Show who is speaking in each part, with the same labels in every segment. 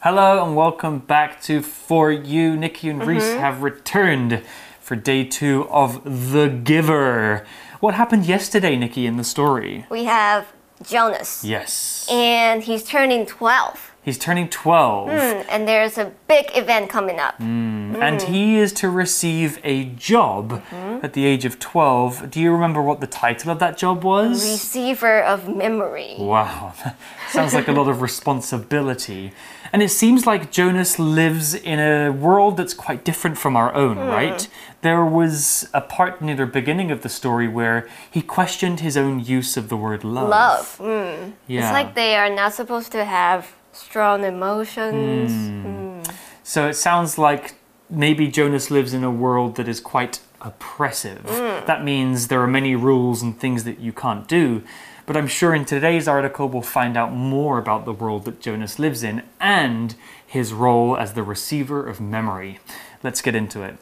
Speaker 1: Hello and welcome back to For You. Nikki and Reese
Speaker 2: Mm-hmm.
Speaker 1: have returned for day two of The Giver. What happened yesterday, Nikki, in the story?
Speaker 2: We have Jonas,
Speaker 1: Yes.
Speaker 2: and he's turning 12.
Speaker 1: He's turning 12
Speaker 2: Hmm, and there's a big event coming up.
Speaker 1: and he is to receive a job
Speaker 2: Mm-hmm.
Speaker 1: at the age of 12. Do you remember what the title of that job was?
Speaker 2: Receiver of memory.
Speaker 1: Wow, sounds like a lot of responsibility. And it seems like Jonas lives in a world that's quite different from our own, right? There was a part near the beginning of the story where he questioned his own use of the word love.
Speaker 2: Love. Mm.
Speaker 1: Yeah.
Speaker 2: It's like they are not supposed to have strong emotions.
Speaker 1: Hmm. So it sounds like maybe Jonas lives in a world that is quite oppressive. That means there are many rules and things that you can't do. But I'm sure in today's article we'll find out more about the world that Jonas lives in and his role as the receiver of memory. Let's get into it.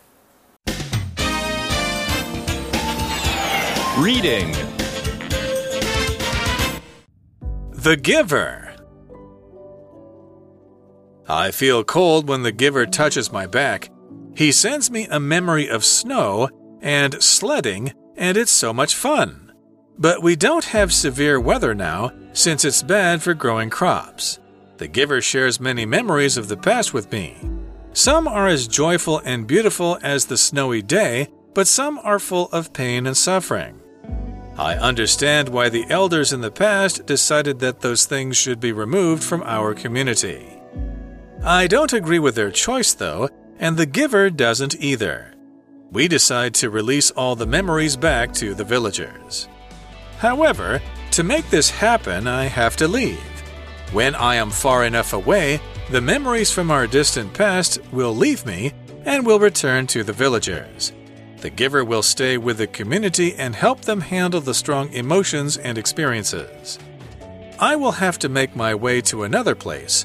Speaker 3: Reading The Giver. I feel cold when the giver touches my back. He sends me a memory of snow and sledding, and it's so much fun. But we don't have severe weather now since it's bad for growing crops. The giver shares many memories of the past with me. Some are as joyful and beautiful as the snowy day, but some are full of pain and suffering. I understand why the elders in the past decided that those things should be removed from our community. I don't agree with their choice, though, and the giver doesn't either. We decide to release all the memories back to the villagers. However, to make this happen, I have to leave. When I am far enough away, the memories from our distant past will leave me and will return to the villagers. The giver will stay with the community and help them handle the strong emotions and experiences. I will have to make my way to another place.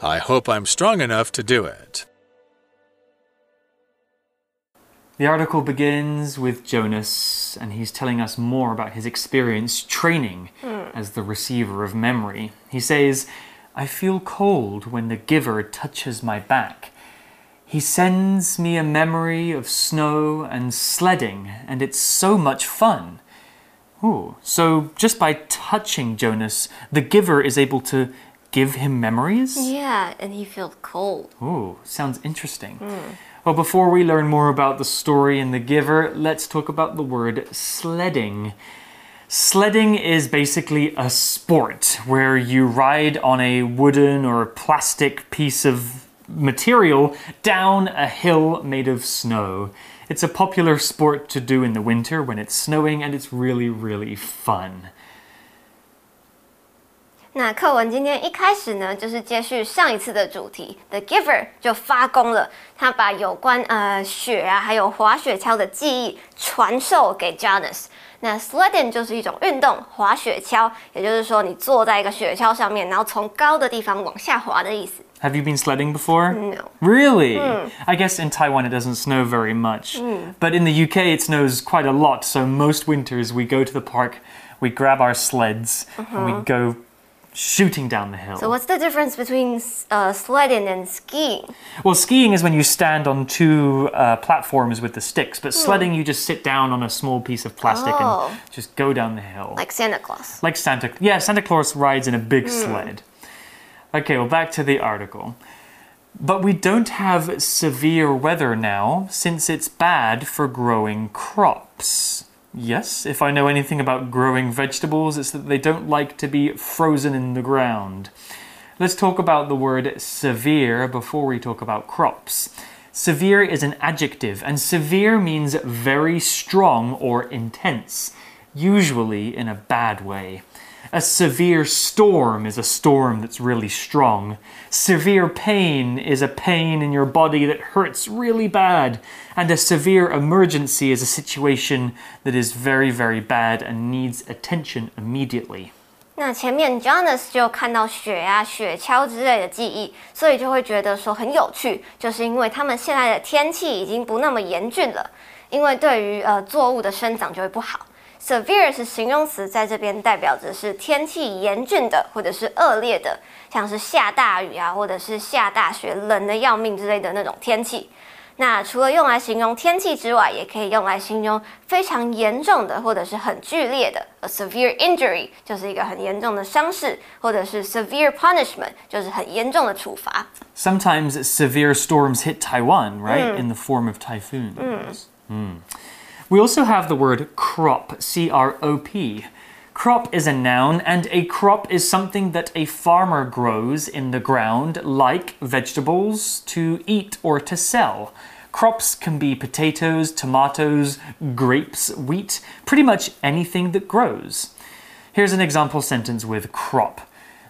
Speaker 3: I hope I'm strong enough to do it.
Speaker 1: The article begins with Jonas, and he's telling us more about his experience training hmm. as the receiver of memory. He says, I feel cold when the giver touches my back. He sends me a memory of snow and sledding, and it's so much fun. Ooh, so just by touching Jonas, the giver is able to give him memories?
Speaker 2: Yeah, and he felt cold.
Speaker 1: Ooh, sounds interesting. Hmm. Well, before we learn more about the story and the giver, let's talk about the word sledding. Sledding is basically a sport where you ride on a wooden or plastic piece of material down a hill made of snow. It's a popular sport to do in the winter when it's snowing and it's really, really fun.
Speaker 2: 那课文今天一开始呢，就是接续上一次的主题，The Giver 就发功了，他把有关呃雪啊，还有滑雪橇的记忆传授给 Jonas。那 sledding 就是一种运动，滑雪橇，也就是说你坐在一个雪橇上面，然后从高的地方往下滑的意思。
Speaker 1: Have you been sledding before?
Speaker 2: No.
Speaker 1: Really? I guess in Taiwan it doesn't snow very much. But in the UK it snows quite a lot, so most winters we go to the park, we grab our sleds, and we go shooting down the hill.
Speaker 2: So what's the difference between uh, sledding and skiing?
Speaker 1: well, skiing is when you stand on two uh, platforms with the sticks, but sledding you just sit down on a small piece of plastic
Speaker 2: Oh.
Speaker 1: and just go down the hill.
Speaker 2: Like Santa Claus.
Speaker 1: Like Santa, yeah, Santa Claus rides in a big sled. Okay, well, back to the article. But we don't have severe weather now since it's bad for growing crops. Yes, if I know anything about growing vegetables, it's that they don't like to be frozen in the ground. Let's talk about the word severe before we talk about crops. Severe is an adjective, and severe means very strong or intense, usually in a bad way. A severe storm is a storm that's really strong. Severe pain is a pain in your body that hurts really bad. And a severe emergency is a situation that is very, very bad and needs attention immediately.
Speaker 2: 那前面 Jonas 就看到雪啊、雪橇之类的记忆，所以就会觉得说很有趣，就是因为他们现在的天气已经不那么严峻了，因为对于呃作物的生长就会不好。 Severe 是形容词，在这边代表着是天气严峻的或者是恶劣的，像是下大雨啊，或者是下大雪、冷的要命之类的那种天气。那除了用来形容天气之外，也可以用来形容非常严重的或者是很剧烈的。A severe injury 就是一个很严重的伤势，或者是 severe punishment 就是很严重的处罚。
Speaker 1: Sometimes severe storms hit Taiwan, right, in the form of typhoons. Mm. We also have the word crop, C R O P. Crop is a noun, and a crop is something that a farmer grows in the ground, like vegetables, to eat or to sell. Crops can be potatoes, tomatoes, grapes, wheat, pretty much anything that grows. Here's an example sentence with crop.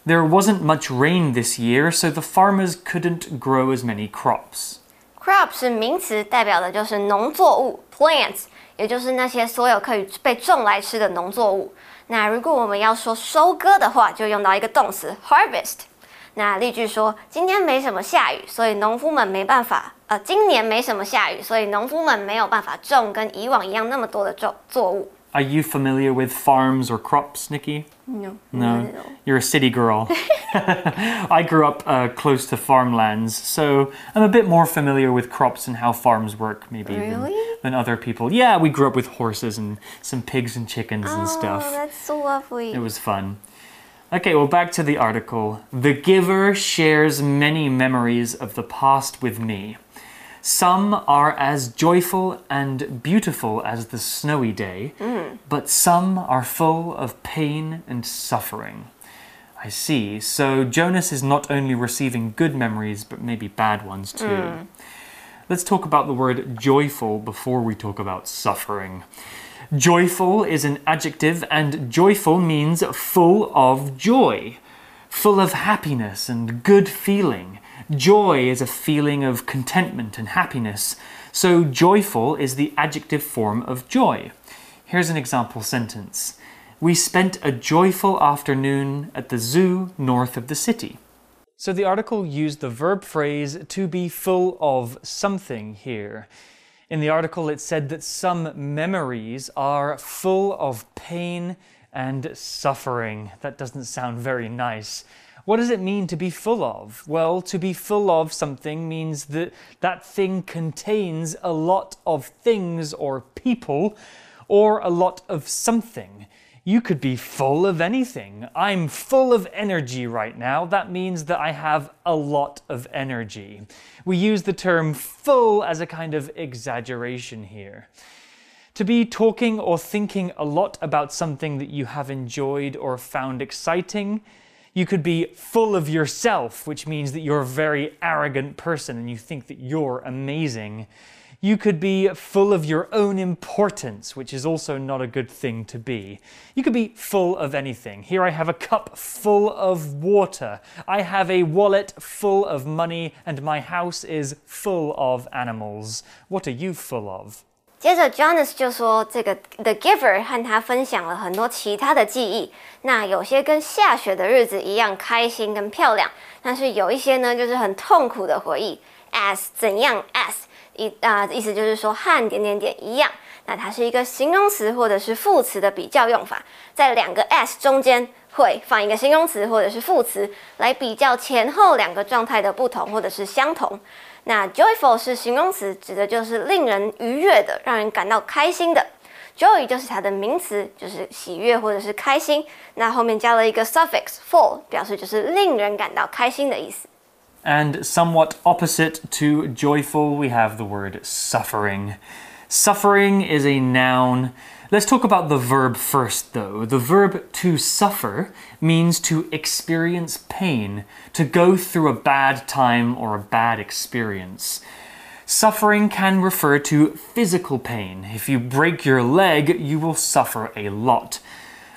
Speaker 1: There wasn't much rain this year, so the farmers couldn't grow as many crops.
Speaker 2: Crop 是名词，代表的就是农作物 plants， 也就是那些所有可以被种来吃的农作物。那如果我们要说收割的话，就用到一个动词 harvest。那例句说，今天没什么下雨，所以农夫们没办法。呃，今年没什么下雨，所以农夫们没有办法种跟以往一样那么多的作作物。
Speaker 1: Are you familiar with farms or crops, Nikki?
Speaker 2: No,
Speaker 1: No, you're a city girl. I grew up uh, close to farmlands, so I'm a bit more familiar with crops and how farms work, maybe
Speaker 2: Really?
Speaker 1: than, than other people. Yeah, we grew up with horses and some pigs and chickens and stuff.
Speaker 2: Oh, that's so lovely.
Speaker 1: It was fun. Okay, well, back to the article. The giver shares many memories of the past with me. Some are as joyful and beautiful as the snowy day, mm. but some are full of pain and suffering. I see. So Jonas is not only receiving good memories, but maybe bad ones too. Mm. Let's talk about the word joyful before we talk about suffering. Joyful is an adjective, and joyful means full of joy, full of happiness and good feeling. Joy is a feeling of contentment and happiness, so joyful is the adjective form of joy. Here's an example sentence We spent a joyful afternoon at the zoo north of the city. So the article used the verb phrase to be full of something here. In the article, it said that some memories are full of pain and suffering. That doesn't sound very nice. What does it mean to be full of? Well, to be full of something means that that thing contains a lot of things or people or a lot of something. You could be full of anything. I'm full of energy right now. That means that I have a lot of energy. We use the term full as a kind of exaggeration here. To be talking or thinking a lot about something that you have enjoyed or found exciting. You could be full of yourself, which means that you're a very arrogant person and you think that you're amazing. You could be full of your own importance, which is also not a good thing to be. You could be full of anything. Here I have a cup full of water. I have a wallet full of money, and my house is full of animals. What are you full of?
Speaker 2: 接着，Jonas 就说，这个 The Giver 和他分享了很多其他的记忆。那有些跟下雪的日子一样开心跟漂亮，但是有一些呢，就是很痛苦的回忆。As 怎样？As 意啊、意思就是说和点点点一样。那它是一个形容词或者是副词的比较用法，在两个 s 中间会放一个形容词或者是副词来比较前后两个状态的不同或者是相同。那 joyful 是形容词，指的就是令人愉悦的，让人感到开心的。joy 就是它的名词，就是喜悦或者是开心。那后面加了一个 suffix full，表示就是令人感到开心的意思。
Speaker 1: And somewhat opposite to joyful, we have the word suffering. Suffering is a noun. Let's talk about the verb first, though. The verb to suffer means to experience pain, to go through a bad time or a bad experience. Suffering can refer to physical pain. If you break your leg, you will suffer a lot.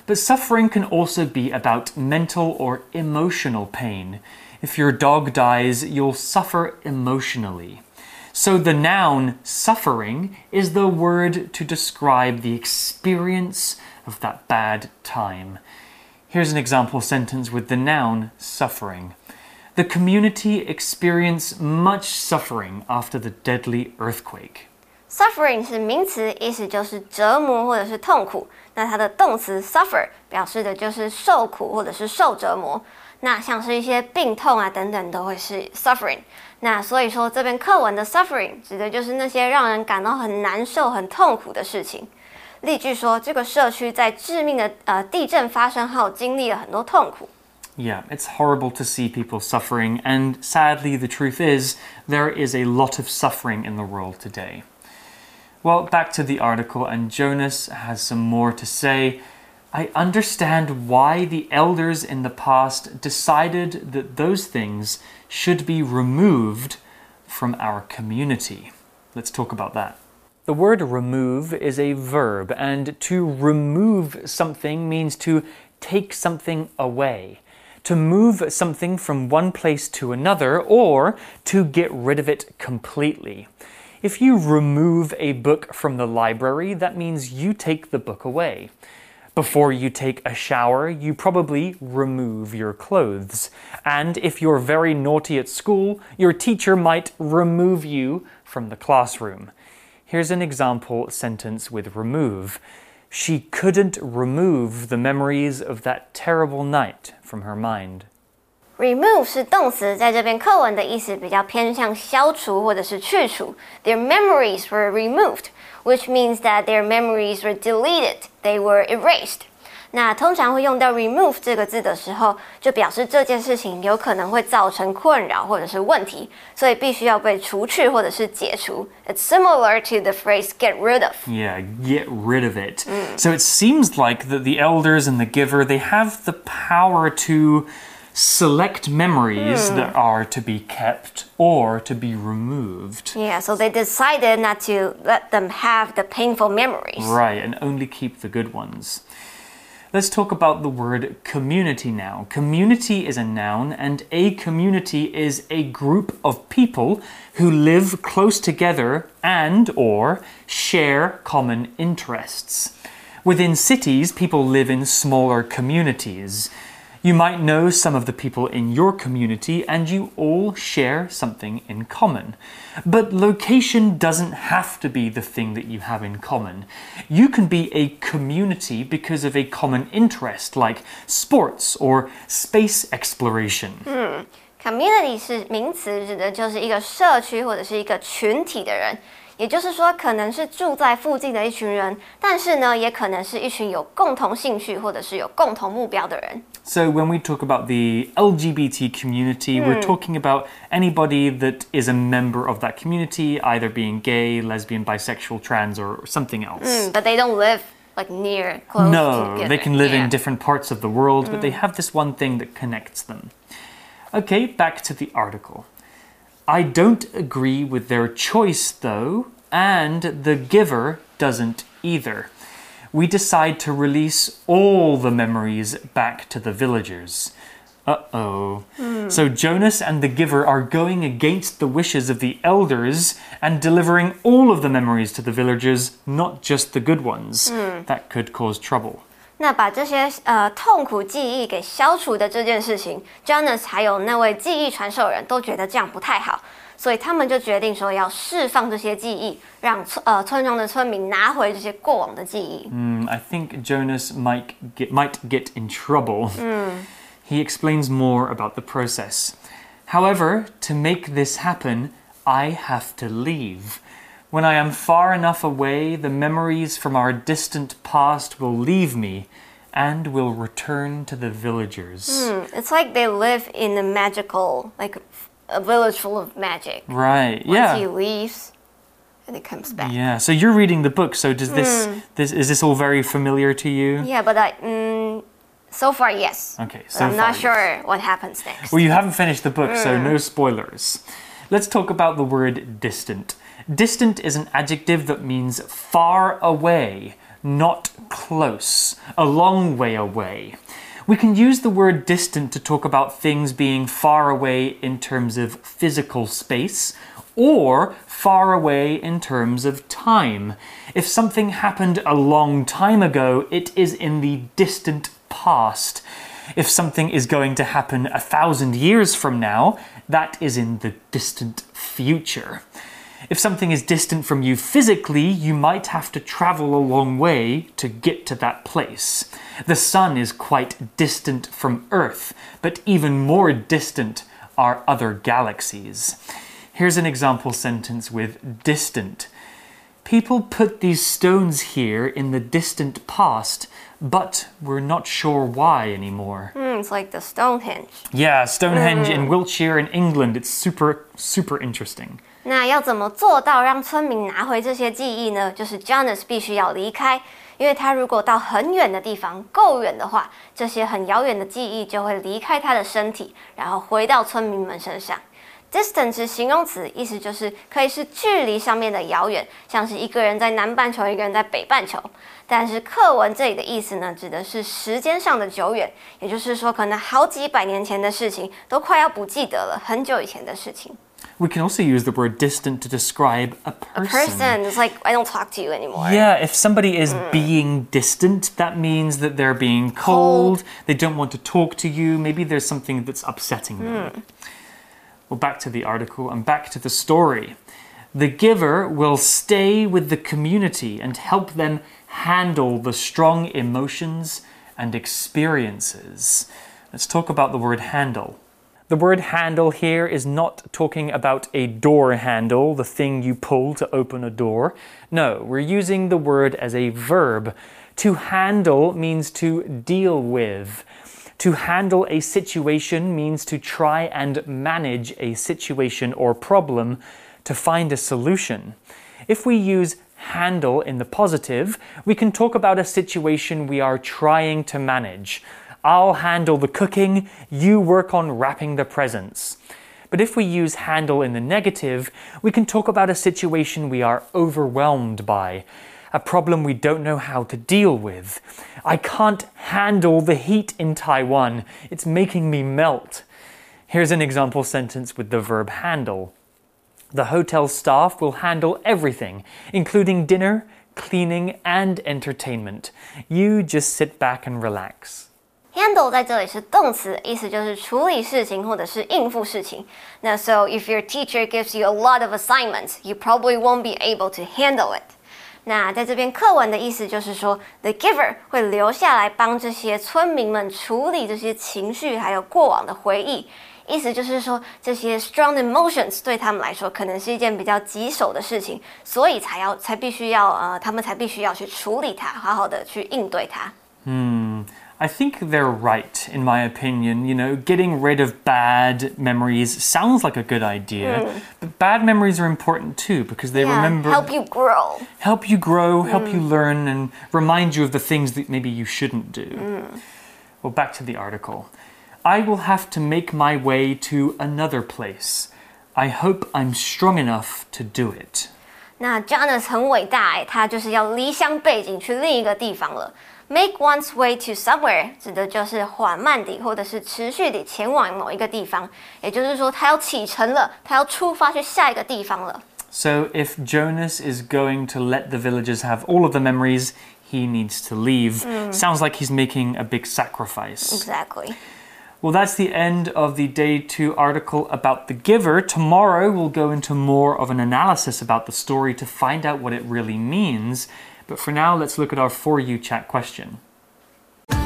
Speaker 1: But suffering can also be about mental or emotional pain If your dog dies, you'll suffer emotionally. So the noun suffering is the word to describe the experience of that bad time. Here's an example sentence with the noun suffering. The community experienced much suffering after the deadly earthquake.
Speaker 2: Suffering 是名词，意思就是折磨或者是痛苦。那它的动词 suffer 表示的就是受苦或者是受折磨。 那像是一些病痛啊等等都会是 suffering。那所以说这边课文的 suffering 指的就是那些让人感到很难受、很痛苦的事情。例句说，这个社区在致命的呃地震发生后经历了很多痛苦。
Speaker 1: Yeah, it's horrible to see people suffering, and sadly, the truth is, there is a lot of suffering in the world today. Well, back to the article, and Jonas has some more to say. I understand why the elders in the past decided that those things should be removed from our community. Let's talk about that. The word remove is a verb, and to remove something means to take something away, to move something from one place to another, or to get rid of it completely. If you remove a book from the library, that means you take the book away. Before you take a shower, you probably remove your clothes. And if you're very naughty at school, your teacher might remove you from the classroom. Here's an example sentence with remove. She couldn't remove the memories of that terrible night from her mind.
Speaker 2: Remove 是动词，在这边课文的意思比较偏向消除或者是去除。Their memories were removed, which means that their memories were deleted. They were erased. 那通常会用到 remove 这个字的时候，就表示这件事情有可能会造成困扰或者是问题，所以必须要被除去或者是解除。It's similar to the phrase get rid of.
Speaker 1: Yeah, get rid of it. So it seems like that the elders and the giver they have the power to select memories hmm. that are to be kept or to be removed.
Speaker 2: Yeah, so they decided not to let them have the painful memories.
Speaker 1: Right, and only keep the good ones. Let's talk about the word community now. Community is a noun, and a community is a group of people who live close together and or share common interests. Within cities, people live in smaller communities. You might know some of the people in your community and you all share something in common. But location doesn't have to be the thing that you have in common. You can be a community because of a common interest like sports or space exploration.
Speaker 2: Community 是名词，指的就是一个社区或者是一个群体的人。 也就是说，可能是住在附近的一群人，但是呢，也可能是一群有共同兴趣或者是有共同目标的人。
Speaker 1: So, when we talk about the LGBT community, we're talking about anybody that is a member of that community, either being gay, lesbian, bisexual, trans, or something else.
Speaker 2: But they don't live like near, close
Speaker 1: No,
Speaker 2: together.
Speaker 1: they can live
Speaker 2: Yeah.
Speaker 1: in different parts of the world, but they have this one thing that connects them. Okay, back to the article. I don't agree with their choice, though, and the giver doesn't either. We decide to release all the memories back to the villagers. Uh oh. So Jonas and the giver are going against the wishes of the elders and delivering all of the memories to the villagers, not just the good ones. That could cause trouble.
Speaker 2: 那把这些呃痛苦记忆给消除的这件事情，Jonas 还有那位记忆传授人都觉得这样不太好，所以他们就决定说要释放这些记忆，让村呃村庄的村民拿回这些过往的记忆。
Speaker 1: Mm, I think Jonas might get, might get in trouble. He explains more about the process. However, to make this happen, I have to leave. When I am far enough away, the memories from our distant past will leave me and will return to the villagers.
Speaker 2: Hmm, it's like they live in a magical, like a village full of magic.
Speaker 1: Right,
Speaker 2: Once
Speaker 1: yeah.
Speaker 2: he leaves, and it comes back.
Speaker 1: Yeah, so you're reading the book, so does this, hmm. this is this all very familiar to you?
Speaker 2: Yeah, but I, mm, so far yes.
Speaker 1: Okay, so
Speaker 2: I'm not
Speaker 1: far,
Speaker 2: sure what happens next.
Speaker 1: Well, you haven't finished the book, so hmm. no spoilers. Let's talk about the word distant. Distant is an adjective that means far away, not close, a long way away. We can use the word distant to talk about things being far away in terms of physical space or far away in terms of time. If something happened a long time ago, it is in the distant past. If something is going to happen a thousand years from now, that is in the distant future. If something is distant from you physically, you might have to travel a long way to get to that place. The sun is quite distant from Earth, but even more distant are other galaxies. Here's an example sentence with distant. People put these stones here in the distant past, but we're not sure why anymore.
Speaker 2: Mm, it's like the Stonehenge.
Speaker 1: Yeah, Stonehenge in Wiltshire in England. It's super, super interesting.
Speaker 2: 那要怎么做到让村民拿回这些记忆呢？就是 Jonas 必须要离开，因为他如果到很远的地方，够远的话，这些很遥远的记忆就会离开他的身体，然后回到村民们身上。Distant 是形容词，意思就是可以是距离上面的遥远，像是一个人在南半球，一个人在北半球。但是课文这里的意思呢，指的是时间上的久远，也就是说，可能好几百年前的事情都快要不记得了，很久以前的事情。
Speaker 1: We can also use the word distant to describe a person.
Speaker 2: A person, it's like I don't talk to you anymore.
Speaker 1: Yeah, if somebody is mm. being distant, that means that they're being cold,
Speaker 2: Cold.
Speaker 1: they don't want to talk to you, maybe there's something that's upsetting them. Hmm. Well, back to the article and back to the story. The giver will stay with the community and help them handle the strong emotions and experiences. Let's talk about the word handle. The word handle here is not talking about a door handle, the thing you pull to open a door. No, we're using the word as a verb. To handle means to deal with. To handle a situation means to try and manage a situation or problem to find a solution. If we use handle in the positive, we can talk about a situation we are trying to manage. I'll handle the cooking, you work on wrapping the presents. But if we use handle in the negative, we can talk about a situation we are overwhelmed by, a problem we don't know how to deal with. I can't handle the heat in Taiwan, it's making me melt. Here's an example sentence with the verb handle. The hotel staff will handle everything, including dinner, cleaning, and entertainment. You just sit back and relax.
Speaker 2: Handle 在这里是动词，意思就是处理事情或者是应付事情。那 so if your teacher gives you a lot of assignments, you probably won't be able to handle it. 那在这边课文的意思就是说，the giver 会留下来帮这些村民们处理这些情绪，还有过往的回忆。意思就是说，这些 strong emotions 对他们来说可能是一件比较棘手的事情，所以才要才必须要呃，他们才必须要去处理它，好好的去应对它。
Speaker 1: 嗯 I think they're right, in my opinion. You know, getting rid of bad memories sounds like a good idea, but bad memories are important too because they
Speaker 2: Yeah,
Speaker 1: remember
Speaker 2: help you grow.
Speaker 1: help you grow, help you learn, and remind you of the things that maybe you shouldn't do. Well, back to the article. I will have to make my way to another place. I hope I'm strong enough to do it.
Speaker 2: 那 Jonas 很伟大哎，他就是要离乡背井去另一个地方了。 Make one's way to somewhere 指的就是缓慢地或者是持续地前往某一个地方，也就是说他要启程了，他要出发去下一个地方了。
Speaker 1: So, if Jonas is going to let the villagers have all of the memories, he needs to leave. Sounds like he's making a big sacrifice.
Speaker 2: Exactly.
Speaker 1: Well, that's the end of the day two article about the giver. Tomorrow, we'll go into more of an analysis about the story to find out what it really means. But for now, let's look at our For You chat question.
Speaker 4: For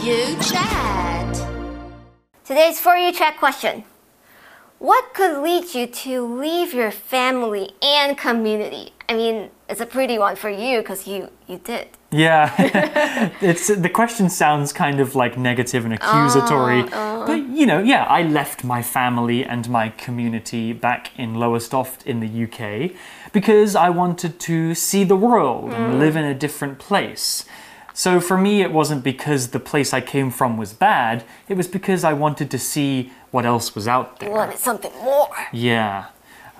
Speaker 4: you chat.
Speaker 2: Today's for you chat question. What could lead you to leave your family and community? I mean, it's a pretty one for you because you you did.
Speaker 1: Yeah, it's the question sounds kind of like negative and accusatory, ah, ah. but you know, yeah, I left my family and my community back in Lowestoft in the UK because I wanted to see the world and mm. live in a different place. So for me, it wasn't because the place I came from was bad. It was because I wanted to see what else was out there.
Speaker 2: Wanted something more.
Speaker 1: Yeah.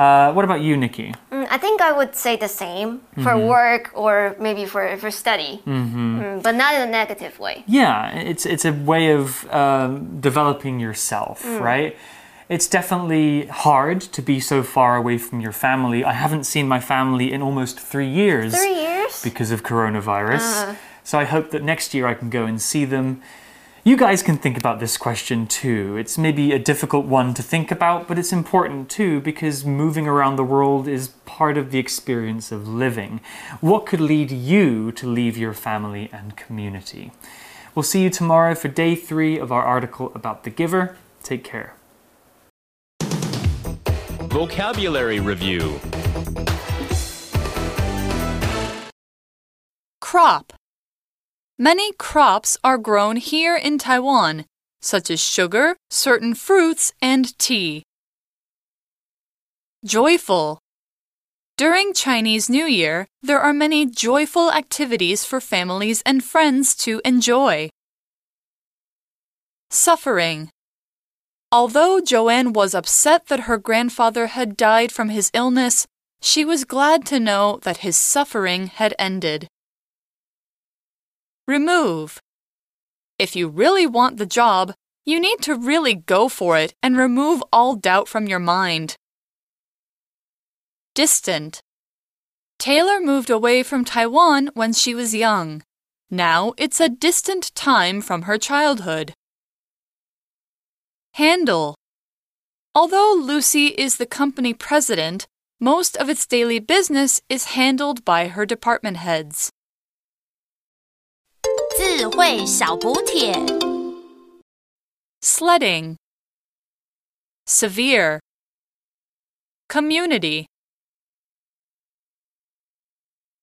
Speaker 1: Uh, what about you, Nikki?
Speaker 2: Mm, I think I would say the same for work or maybe for, for study, Mm, but not in a negative way.
Speaker 1: Yeah, it's it's a way of um, developing yourself, right? It's definitely hard to be so far away from your family. I haven't seen my family in almost three years
Speaker 2: Three years?
Speaker 1: because of coronavirus. So I hope that next year I can go and see them. You guys can think about this question too. It's maybe a difficult one to think about, but it's important too because moving around the world is part of the experience of living. What could lead you to leave your family and community? We'll see you tomorrow for day three of our article about the giver. Take care.
Speaker 5: Vocabulary Review
Speaker 6: Crop. Many crops are grown here in Taiwan, such as sugar, certain fruits, and tea. Joyful. During Chinese New Year, there are many joyful activities for families and friends to enjoy. Suffering. Although Joanne was upset that her grandfather had died from his illness, she was glad to know that his suffering had ended. Remove. If you really want the job, you need to really go for it and remove all doubt from your mind. Distant. Taylor moved away from Taiwan when she was young. Now it's a distant time from her childhood. Handle. Although Lucy is the company president, most of its daily business is handled by her department heads.
Speaker 4: 智慧小补帖。
Speaker 6: Sledding. Severe. Community.